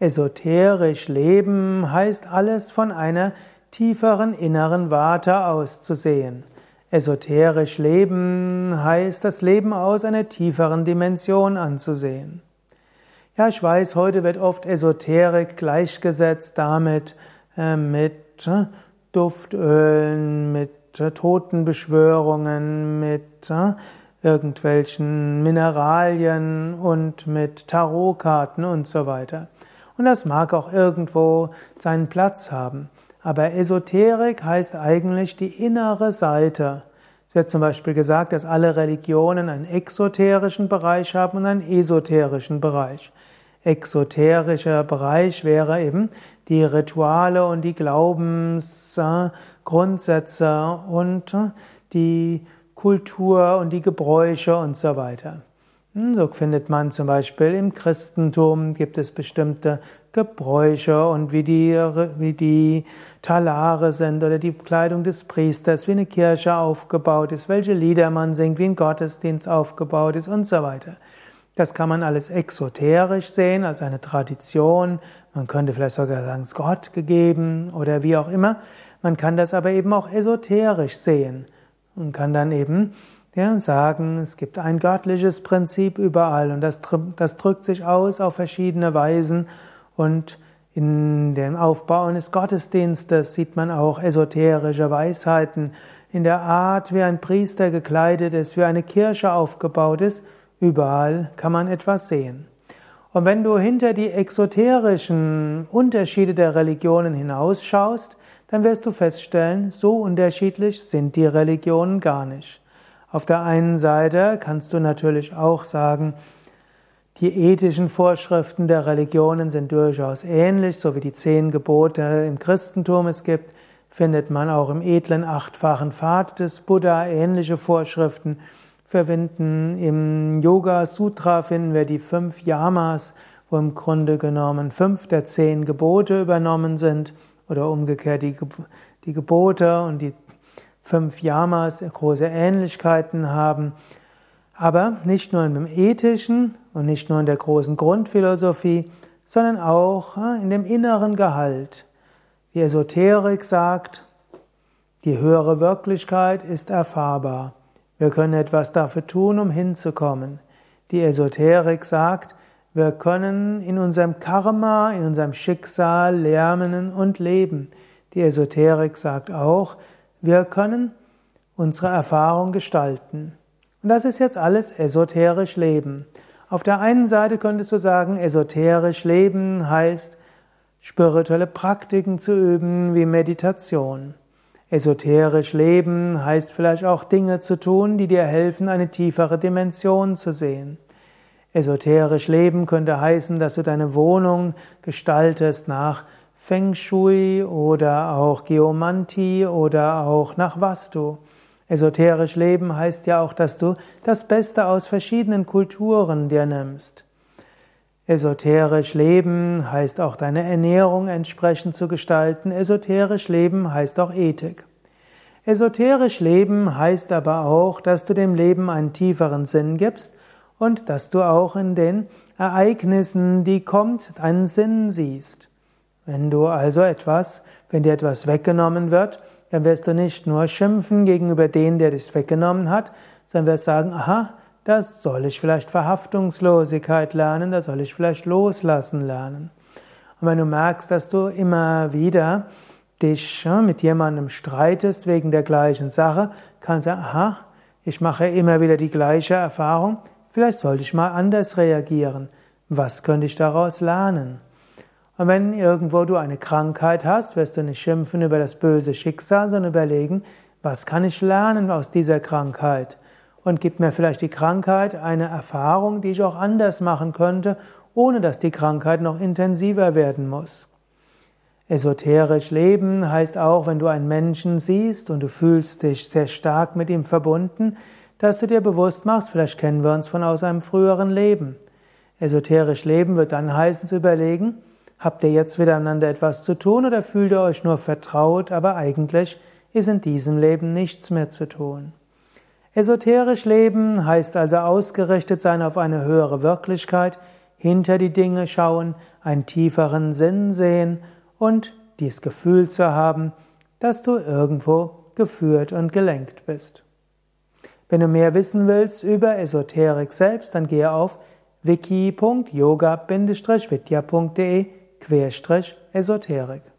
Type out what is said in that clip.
Esoterisch leben heißt alles von einer tieferen inneren Warte auszusehen. Esoterisch leben heißt das Leben aus einer tieferen Dimension anzusehen. Ja, ich weiß, heute wird oft Esoterik gleichgesetzt damit äh, mit äh, Duftölen, mit äh, Totenbeschwörungen, mit äh, irgendwelchen Mineralien und mit Tarotkarten und so weiter. Und das mag auch irgendwo seinen Platz haben. Aber Esoterik heißt eigentlich die innere Seite. Es wird zum Beispiel gesagt, dass alle Religionen einen exoterischen Bereich haben und einen esoterischen Bereich. Exoterischer Bereich wäre eben die Rituale und die Glaubensgrundsätze und die Kultur und die Gebräuche und so weiter. Hm, so findet man zum Beispiel im Christentum gibt es bestimmte Gebräuche und wie die, wie die Talare sind oder die Kleidung des Priesters, wie eine Kirche aufgebaut ist, welche Lieder man singt, wie ein Gottesdienst aufgebaut ist und so weiter. Das kann man alles exoterisch sehen, als eine Tradition. Man könnte vielleicht sogar sagen, es ist Gott gegeben oder wie auch immer. Man kann das aber eben auch esoterisch sehen und kann dann eben ja, sagen, es gibt ein göttliches Prinzip überall und das, das drückt sich aus auf verschiedene Weisen und in dem Aufbau eines Gottesdienstes sieht man auch esoterische Weisheiten. In der Art, wie ein Priester gekleidet ist, wie eine Kirche aufgebaut ist, überall kann man etwas sehen. Und wenn du hinter die exoterischen Unterschiede der Religionen hinausschaust, dann wirst du feststellen, so unterschiedlich sind die Religionen gar nicht. Auf der einen Seite kannst du natürlich auch sagen, die ethischen Vorschriften der Religionen sind durchaus ähnlich, so wie die zehn Gebote im Christentum es gibt, findet man auch im edlen achtfachen Pfad des Buddha ähnliche Vorschriften. Verwenden im Yoga Sutra finden wir die fünf Yamas, wo im Grunde genommen fünf der zehn Gebote übernommen sind oder umgekehrt die, Gebote und die fünf Yamas große Ähnlichkeiten haben, aber nicht nur im ethischen und nicht nur in der großen Grundphilosophie, sondern auch äh, in dem inneren Gehalt. Die Esoterik sagt, die höhere Wirklichkeit ist erfahrbar. Wir können etwas dafür tun, um hinzukommen. Die Esoterik sagt, wir können in unserem Karma, in unserem Schicksal lernen und leben. Die Esoterik sagt auch, wir können unsere Erfahrung gestalten. Und das ist jetzt alles esoterisch Leben. Auf der einen Seite könntest du sagen, esoterisch Leben heißt, spirituelle Praktiken zu üben wie Meditation. Esoterisch Leben heißt vielleicht auch Dinge zu tun, die dir helfen, eine tiefere Dimension zu sehen. Esoterisch Leben könnte heißen, dass du deine Wohnung gestaltest nach Feng Shui oder auch Geomantie oder auch nach Vastu. Esoterisch leben heißt ja auch, dass du das Beste aus verschiedenen Kulturen dir nimmst. Esoterisch leben heißt auch deine Ernährung entsprechend zu gestalten. Esoterisch leben heißt auch Ethik. Esoterisch leben heißt aber auch, dass du dem Leben einen tieferen Sinn gibst und dass du auch in den Ereignissen, die kommt, einen Sinn siehst. Wenn du also etwas, wenn dir etwas weggenommen wird, dann wirst du nicht nur schimpfen gegenüber den, der dich weggenommen hat, sondern wirst sagen, aha, da soll ich vielleicht Verhaftungslosigkeit lernen, da soll ich vielleicht loslassen lernen. Und wenn du merkst, dass du immer wieder dich mit jemandem streitest wegen der gleichen Sache, kannst du sagen, aha, ich mache immer wieder die gleiche Erfahrung, vielleicht sollte ich mal anders reagieren. Was könnte ich daraus lernen? Und wenn irgendwo du eine Krankheit hast, wirst du nicht schimpfen über das böse Schicksal, sondern überlegen, was kann ich lernen aus dieser Krankheit? Und gibt mir vielleicht die Krankheit eine Erfahrung, die ich auch anders machen könnte, ohne dass die Krankheit noch intensiver werden muss. Esoterisch leben heißt auch, wenn du einen Menschen siehst und du fühlst dich sehr stark mit ihm verbunden, dass du dir bewusst machst, vielleicht kennen wir uns von aus einem früheren Leben. Esoterisch leben wird dann heißen zu überlegen, Habt ihr jetzt miteinander etwas zu tun oder fühlt ihr euch nur vertraut, aber eigentlich ist in diesem Leben nichts mehr zu tun? Esoterisch leben heißt also ausgerichtet sein auf eine höhere Wirklichkeit, hinter die Dinge schauen, einen tieferen Sinn sehen und dieses Gefühl zu haben, dass du irgendwo geführt und gelenkt bist. Wenn du mehr wissen willst über Esoterik selbst, dann gehe auf wiki.yoga-vidya.de Querstrich Esoterik.